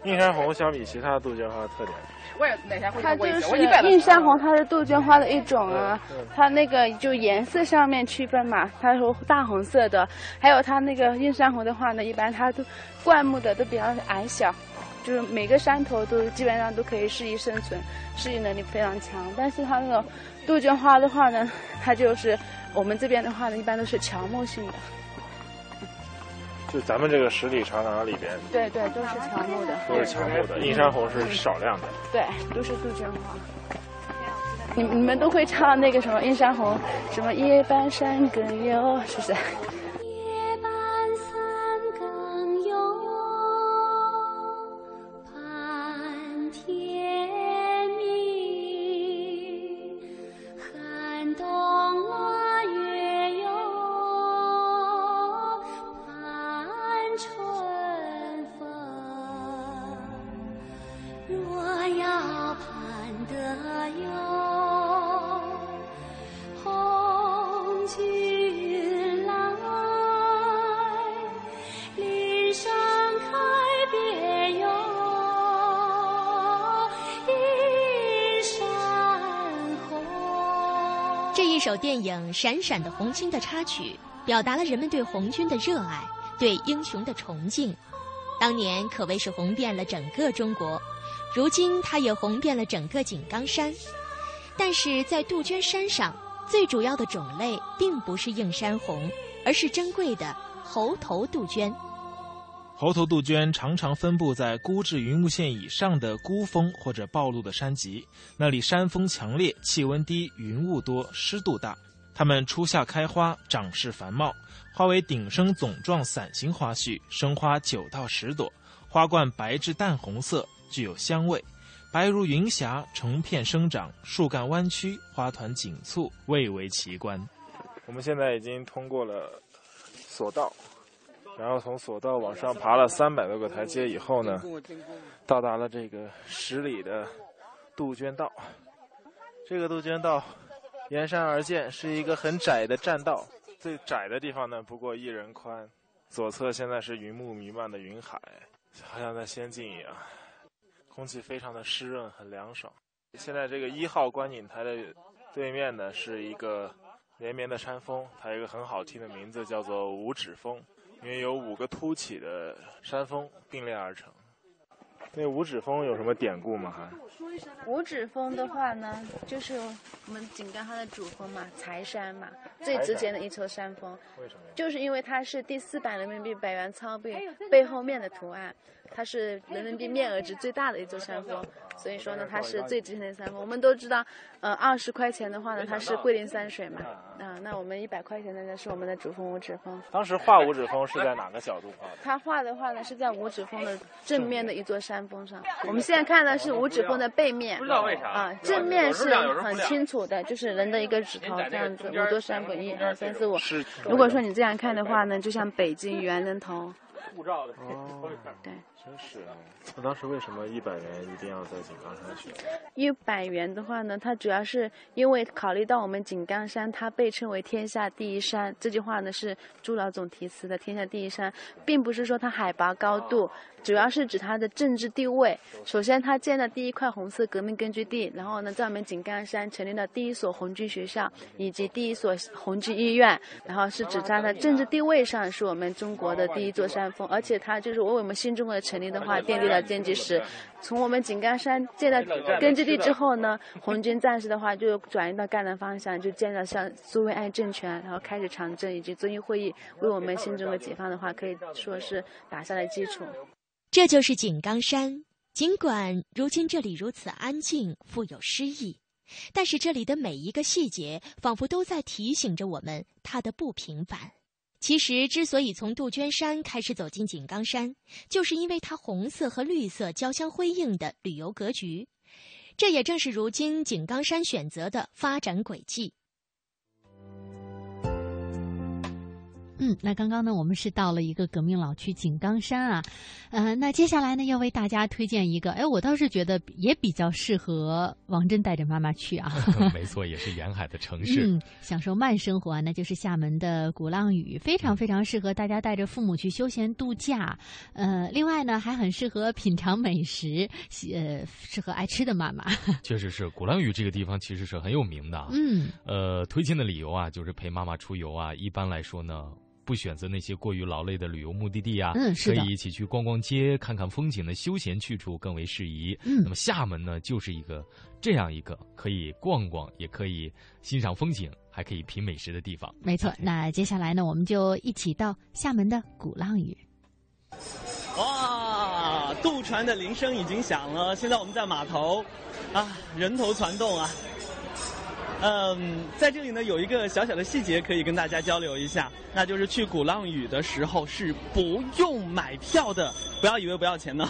映山红相比其他杜鹃花的特点，它就是映山红，它是杜鹃花的一种啊。它那个就颜色上面区分嘛，它是大红色的，还有它那个映山红的话呢，一般它都灌木的都比较矮小，就是每个山头都基本上都可以适宜生存，适应能力非常强。但是它那种杜鹃花的话呢，它就是我们这边的话呢，一般都是乔木性的。就咱们这个十里长廊里边，对对，都是乔木的，都是乔木的。映山红是少量的，对，都是杜鹃花。你你们都会唱那个什么映山红，什么夜半山更幽，是不是？首电影《闪闪的红星》的插曲，表达了人们对红军的热爱，对英雄的崇敬。当年可谓是红遍了整个中国，如今它也红遍了整个井冈山。但是在杜鹃山上，最主要的种类并不是映山红，而是珍贵的猴头杜鹃。猴头杜鹃常常分布在孤至云雾线以上的孤峰或者暴露的山脊，那里山风强烈，气温低，云雾多，湿度大。它们初夏开花，长势繁茂，花为顶生总状伞形花序，生花九到十朵，花冠白至淡红色，具有香味，白如云霞，成片生长，树干弯曲，花团紧簇，蔚为奇观。我们现在已经通过了索道，然后从索道往上爬了三百多个台阶以后呢，到达了这个十里的杜鹃道。这个杜鹃道沿山而建，是一个很窄的栈道，最窄的地方呢不过一人宽。左侧现在是云雾弥漫的云海，好像在仙境一样，空气非常的湿润，很凉爽。现在这个一号观景台的对面呢是一个连绵的山峰，它有一个很好听的名字，叫做五指峰，因为有五个凸起的山峰并列而成。那五指峰有什么典故吗？还？五指峰的话呢，就是我们井冈山的主峰嘛，财山嘛，最值钱的一座山峰。为什么？就是因为它是第四版人民币百元钞币背后面的图案，它是人民币面额值最大的一座山峰，所以说呢，它是最值钱的山峰。我们都知道，呃，二十块钱的话呢，它是桂林山水嘛，啊，那我们一百块钱的呢是我们的主峰五指峰。当时画五指峰是在哪个角度画的？他画的话呢是在五指峰的正面的一座山峰上。我们现在看的是五指峰的背面，不知道为啥啊，正面是很清楚的，就是人的一个指头这样子，五座山峰，一二三四五。如果说你这样看的话呢，就像北京猿人头。护照的哦，对，真是啊。那当时为什么一百元一定要在井冈山选？一百元的话呢，它主要是因为考虑到我们井冈山，它被称为天下第一山。这句话呢是朱老总题词的“天下第一山”，并不是说它海拔高度，主要是指它的政治地位。首先，它建了第一块红色革命根据地，然后呢，在我们井冈山成立了第一所红军学校以及第一所红军医院，然后是指在它政治地位上是我们中国的第一座山峰，而且它就是为我们新中国的成立的话奠定了奠基石。从我们井冈山建了根据地之后呢，红军战士的话就转移到赣南方向，就建了像苏维埃政权，然后开始长征以及遵义会议，为我们新中国解放的话可以说是打下了基础。这就是井冈山。尽管如今这里如此安静、富有诗意，但是这里的每一个细节仿佛都在提醒着我们它的不平凡。其实，之所以从杜鹃山开始走进井冈山，就是因为它红色和绿色交相辉映的旅游格局。这也正是如今井冈山选择的发展轨迹。嗯，那刚刚呢，我们是到了一个革命老区井冈山啊，呃，那接下来呢，要为大家推荐一个，哎，我倒是觉得也比较适合王真带着妈妈去啊。没错，也是沿海的城市，嗯，享受慢生活啊，那就是厦门的鼓浪屿，非常非常适合大家带着父母去休闲度假。呃，另外呢，还很适合品尝美食，呃，适合爱吃的妈妈。确实是，鼓浪屿这个地方其实是很有名的。嗯，呃，推荐的理由啊，就是陪妈妈出游啊，一般来说呢。不选择那些过于劳累的旅游目的地啊，嗯，可以一起去逛逛街、看看风景的休闲去处更为适宜。嗯，那么厦门呢，就是一个这样一个可以逛逛，也可以欣赏风景，还可以品美食的地方。没错，那接下来呢，我们就一起到厦门的鼓浪屿。哇，渡船的铃声已经响了，现在我们在码头，啊，人头攒动啊。嗯，在这里呢，有一个小小的细节可以跟大家交流一下，那就是去鼓浪屿的时候是不用买票的，不要以为不要钱呢，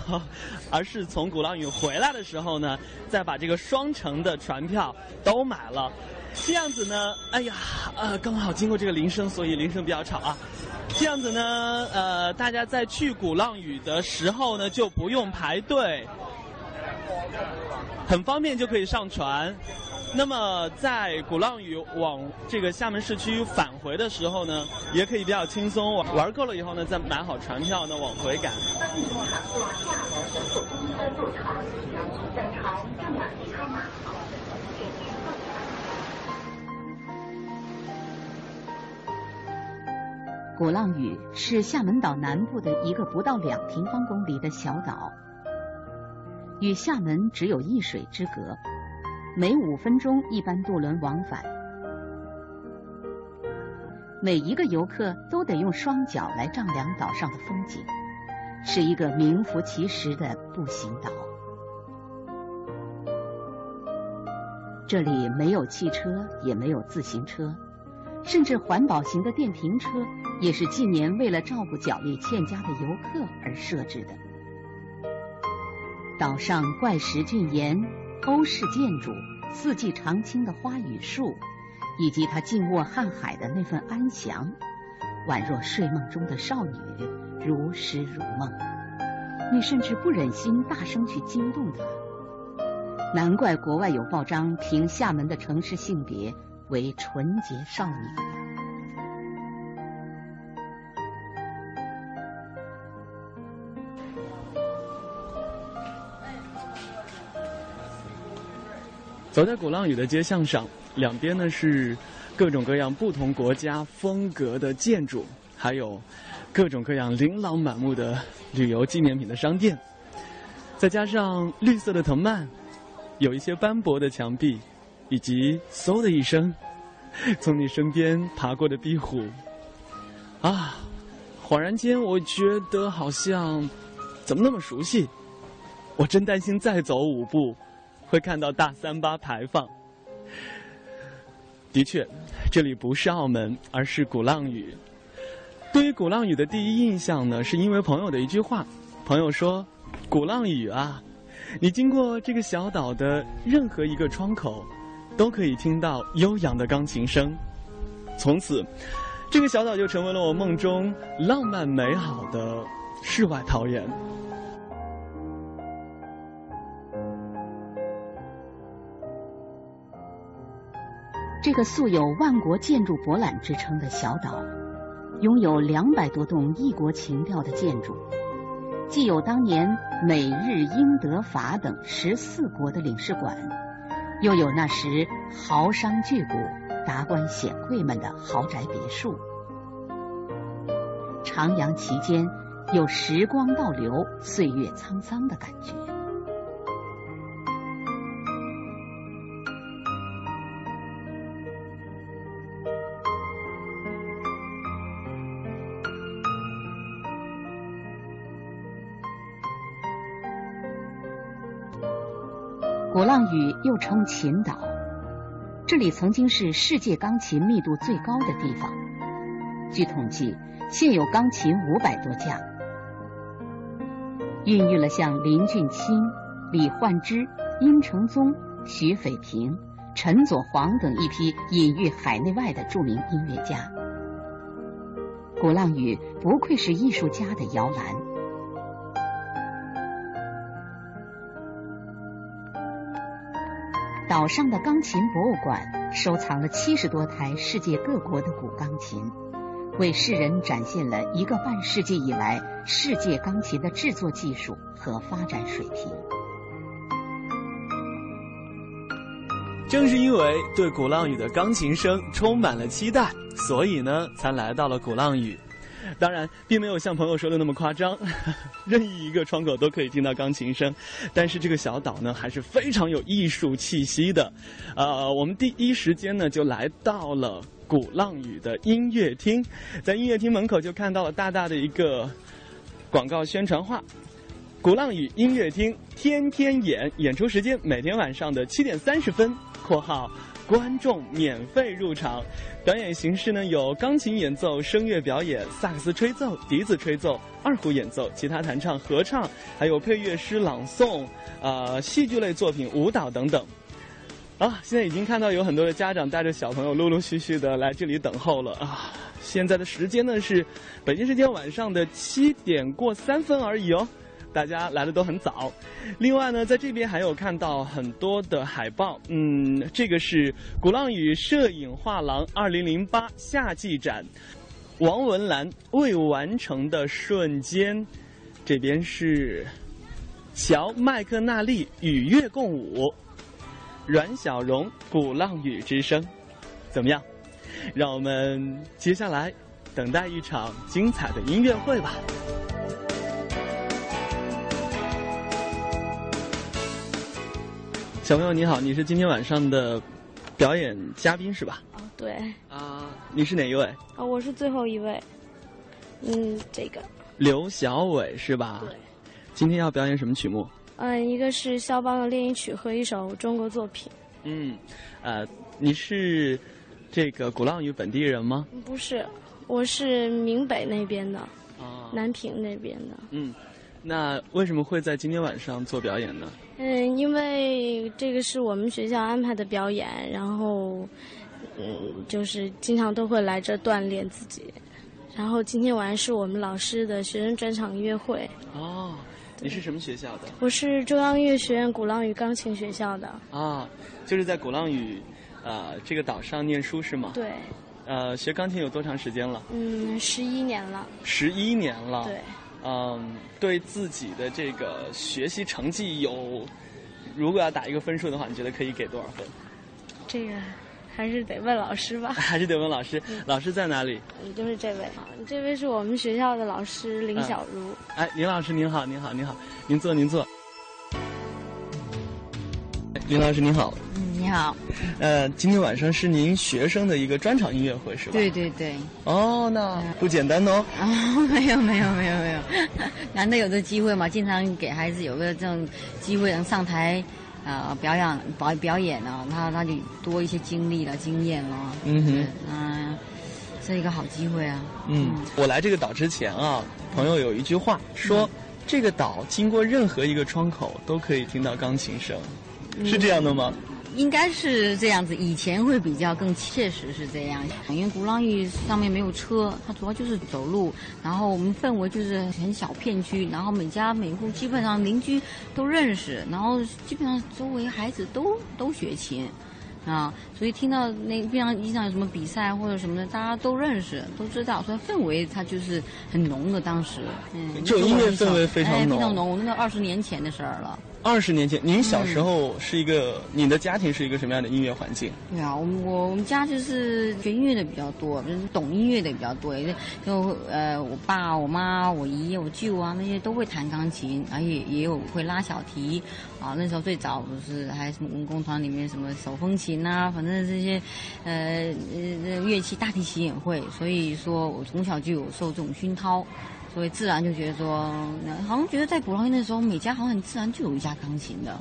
而是从鼓浪屿回来的时候呢，再把这个双程的船票都买了，这样子呢，哎呀，呃，刚好经过这个铃声，所以铃声比较吵啊，这样子呢，呃，大家在去鼓浪屿的时候呢，就不用排队，很方便就可以上船。那么在鼓浪屿往这个厦门市区返回的时候呢，也可以比较轻松。玩玩够了以后呢，再买好船票呢往回赶。鼓浪屿是厦门岛南部的一个不到两平方公里的小岛，与厦门只有一水之隔。每五分钟一班渡轮往返，每一个游客都得用双脚来丈量岛上的风景，是一个名副其实的步行岛。这里没有汽车，也没有自行车，甚至环保型的电瓶车也是近年为了照顾脚力欠佳的游客而设置的。岛上怪石峻岩。欧式建筑、四季常青的花与树，以及他静卧瀚海的那份安详，宛若睡梦中的少女，如诗如梦。你甚至不忍心大声去惊动她。难怪国外有报章评厦门的城市性别为纯洁少女。走在鼓浪屿的街巷上，两边呢是各种各样不同国家风格的建筑，还有各种各样琳琅满目的旅游纪念品的商店，再加上绿色的藤蔓，有一些斑驳的墙壁，以及嗖的一声从你身边爬过的壁虎，啊，恍然间我觉得好像怎么那么熟悉，我真担心再走五步。会看到大三八牌坊。的确，这里不是澳门，而是鼓浪屿。对于鼓浪屿的第一印象呢，是因为朋友的一句话。朋友说：“鼓浪屿啊，你经过这个小岛的任何一个窗口，都可以听到悠扬的钢琴声。”从此，这个小岛就成为了我梦中浪漫美好的世外桃源。这个素有“万国建筑博览”之称的小岛，拥有两百多栋异国情调的建筑，既有当年美日英德法等十四国的领事馆，又有那时豪商巨贾、达官显贵们的豪宅别墅。徜徉其间，有时光倒流、岁月沧桑的感觉。鼓浪屿又称琴岛，这里曾经是世界钢琴密度最高的地方。据统计，现有钢琴五百多架，孕育了像林俊卿、李焕之、殷承宗、徐斐平、陈佐煌等一批隐喻海内外的著名音乐家。鼓浪屿不愧是艺术家的摇篮。岛上的钢琴博物馆收藏了七十多台世界各国的古钢琴，为世人展现了一个半世纪以来世界钢琴的制作技术和发展水平。正是因为对鼓浪屿的钢琴声充满了期待，所以呢，才来到了鼓浪屿。当然，并没有像朋友说的那么夸张，任意一个窗口都可以听到钢琴声。但是这个小岛呢，还是非常有艺术气息的。呃，我们第一时间呢，就来到了鼓浪屿的音乐厅，在音乐厅门口就看到了大大的一个广告宣传画。鼓浪屿音乐厅天天演，演出时间每天晚上的七点三十分。（括号观众免费入场）表演形式呢有钢琴演奏、声乐表演、萨克斯吹奏、笛子吹奏、二胡演奏、吉他弹唱、合唱，还有配乐诗朗诵、呃戏剧类作品、舞蹈等等。啊，现在已经看到有很多的家长带着小朋友陆陆续续的来这里等候了啊！现在的时间呢是北京时间晚上的七点过三分而已哦。大家来的都很早，另外呢，在这边还有看到很多的海报，嗯，这个是鼓浪屿摄影画廊二零零八夏季展，王文兰未完成的瞬间，这边是乔麦克纳利与月共舞，阮小荣鼓浪屿之声，怎么样？让我们接下来等待一场精彩的音乐会吧。小朋友你好，你是今天晚上的表演嘉宾是吧？哦，对。啊，你是哪一位？啊，我是最后一位。嗯，这个。刘小伟是吧？对。今天要表演什么曲目？嗯，一个是肖邦的练习曲和一首中国作品。嗯，呃，你是这个鼓浪屿本地人吗？不是，我是闽北那边的，啊，南平那边的。嗯，那为什么会在今天晚上做表演呢？嗯，因为这个是我们学校安排的表演，然后，嗯，就是经常都会来这锻炼自己。然后今天晚上是我们老师的学生专场音乐会。哦，你是什么学校的？我是中央音乐学院鼓浪屿钢琴学校的。啊，就是在鼓浪屿，呃，这个岛上念书是吗？对。呃，学钢琴有多长时间了？嗯，十一年了。十一年了。对。嗯，对自己的这个学习成绩有，如果要打一个分数的话，你觉得可以给多少分？这个还是得问老师吧。还是得问老师，老师在哪里？嗯，就是这位啊，这位是我们学校的老师林小茹。哎，林老师您好，您好，您好，您坐，您坐。林老师您好。嗯，你好。呃，今天晚上是您学生的一个专场音乐会是吧？对对对。哦，那不简单哦。啊，没有没有没有没有，难得有这机会嘛，经常给孩子有个这种机会能上台，啊、表演表表演啊，他他就多一些经历了经验了。嗯哼。嗯、是一个好机会啊。嗯，我来这个岛之前啊，朋友有一句话说，这个岛经过任何一个窗口都可以听到钢琴声，是这样的吗？应该是这样子，以前会比较更切实是这样，因为鼓浪屿上面没有车，它主要就是走路，然后我们氛围就是很小片区，然后每家每户基本上邻居都认识，然后基本上周围孩子都都学琴。啊，所以听到那边上一场有什么比赛或者什么的，大家都认识，都知道，所以氛围它就是很浓的。当时，嗯，就音乐氛围非常浓，非常浓。那二十年前的事儿了。二十年前，您小时候是一个，你的家庭是一个什么样的音乐环境？对啊，我我我们家就是学音乐的比较多，就是懂音乐的比较多。就呃，我爸、我妈、我姨、我舅啊，那些都会弹钢琴，而且也有会拉小提。啊，那时候最早不是还什么文工团里面什么手风琴啊，反正这些呃呃乐器，大提琴也会。所以说我从小就有受这种熏陶。所以自然就觉得说，好像觉得在鼓浪屿那时候，每家好像很自然就有一架钢琴的。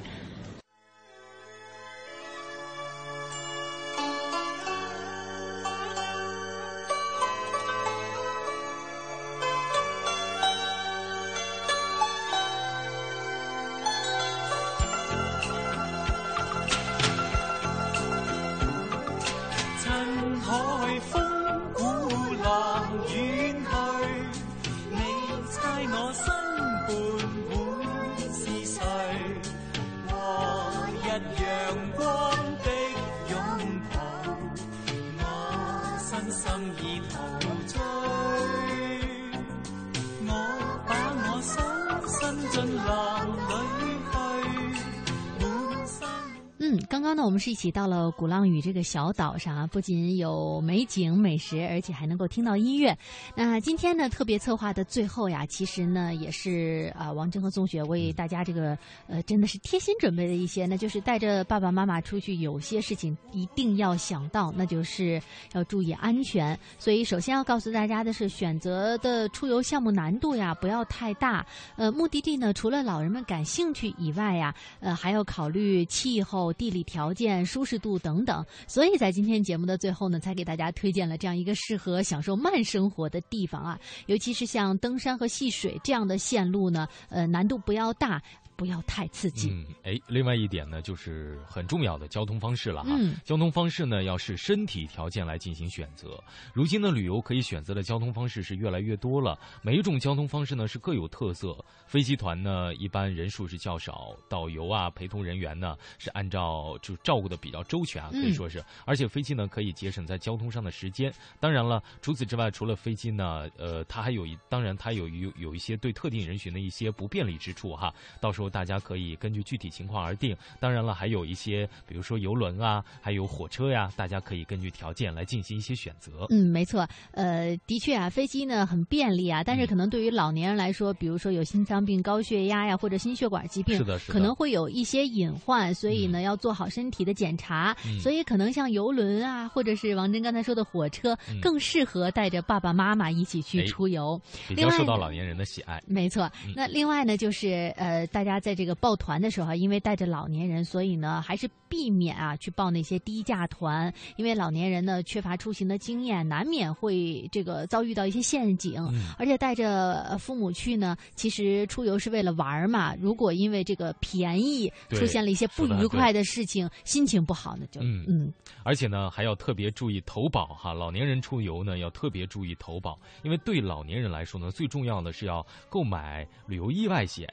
刚刚呢，我们是一起到了鼓浪屿这个小岛上啊，不仅有美景美食，而且还能够听到音乐。那今天呢，特别策划的最后呀，其实呢，也是啊、王峥和宋雪为大家这个呃，真的是贴心准备的一些，那就是带着爸爸妈妈出去，有些事情一定要想到，那就是要注意安全。所以，首先要告诉大家的是，选择的出游项目难度呀，不要太大。呃，目的地呢，除了老人们感兴趣以外呀，呃，还要考虑气候、地理条件、舒适度等等。所以在今天节目的最后呢，才给大家推荐了这样一个适合享受慢生活的地方啊。尤其是像登山和戏水这样的线路呢，呃，难度不要大。不要太刺激。嗯，哎，另外一点呢，就是很重要的交通方式了哈。嗯交通方式呢，要视身体条件来进行选择。如今的旅游可以选择的交通方式是越来越多了，每一种交通方式呢是各有特色。飞机团呢，一般人数是较少，导游啊、陪同人员呢是按照就照顾的比较周全啊，可以嗯说是。而且飞机呢可以节省在交通上的时间。当然了，除此之外，除了飞机呢，呃，它还有一，当然它有有有一些对特定人群的一些不便利之处哈。到时候大家可以根据具体情况而定。当然了，还有一些比如说游轮啊，还有火车呀，大家可以根据条件来进行一些选择。嗯，没错，呃，的确啊，飞机呢很便利啊，嗯但是可能对于老年人来说，比如说有心脏病、高血压呀，或者心血管疾病，是的是的可能会有一些隐患，所以呢，要做好身体的检查。嗯所以可能像游轮啊，或者是王真刚才说的火车，嗯更适合带着爸爸妈妈一起去哎出游。比较受到老年人的喜爱。没错嗯，那另外呢，就是呃，大家在这个报团的时候啊，因为带着老年人，所以呢，还是避免啊去报那些低价团，因为老年人呢缺乏出行的经验，难免会这个遭遇到一些陷阱。嗯而且带着呃父母去呢，其实出游是为了玩儿嘛，如果因为这个便宜出现了一些不愉快的事情，心情不好，呢就嗯嗯而且呢，还要特别注意投保哈。老年人出游呢，要特别注意投保，因为对老年人来说呢，最重要的是要购买旅游意外险，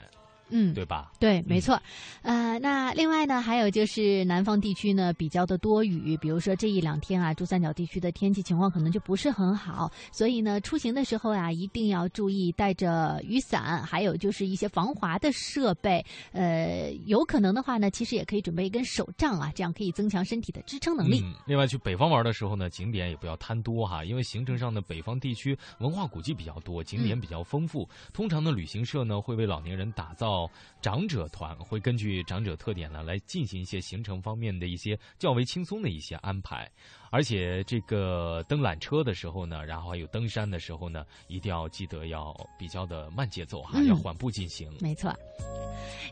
嗯，对吧？对，没错，呃，那另外呢，还有就是南方地区呢比较的多雨，比如说这一两天啊，珠三角地区的天气情况可能就不是很好，所以呢，出行的时候啊，一定要注意带着雨伞，还有就是一些防滑的设备，呃，有可能的话呢，其实也可以准备一根手杖啊，这样可以增强身体的支撑能力。嗯，另外去北方玩的时候呢，景点也不要贪多哈，因为行程上的北方地区文化古迹比较多，景点比较丰富。通常呢，旅行社呢会为老年人打造长者团，会根据长者特点呢来进行一些行程方面的一些较为轻松的一些安排。而且这个登缆车的时候呢，然后还有登山的时候呢，一定要记得要比较的慢节奏哈，嗯要缓步进行。没错，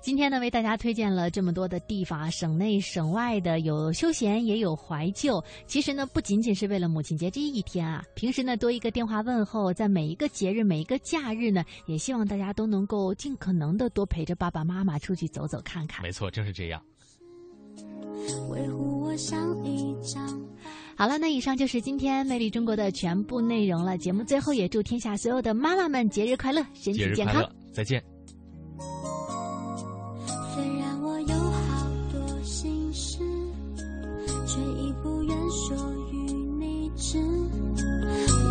今天呢为大家推荐了这么多的地方啊，省内省外的，有休闲也有怀旧。其实呢，不仅仅是为了母亲节这一天啊，平时呢多一个电话问候，在每一个节日、每一个假日呢，也希望大家都能够尽可能的多陪着爸爸妈妈出去走走看看。没错，正是这样。维护我像一张好了，那以上就是今天《魅力中国》的全部内容了。节目最后也祝天下所有的妈妈们节日快乐，身体健康再见。虽然我有好多心事，却已不愿说与你知。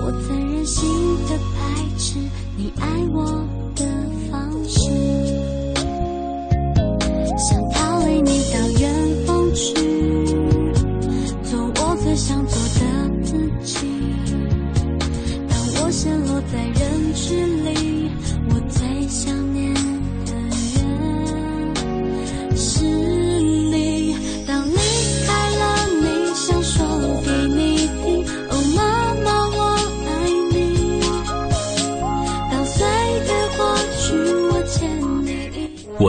我曾任性的排斥你爱我的方式，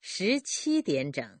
十七点整。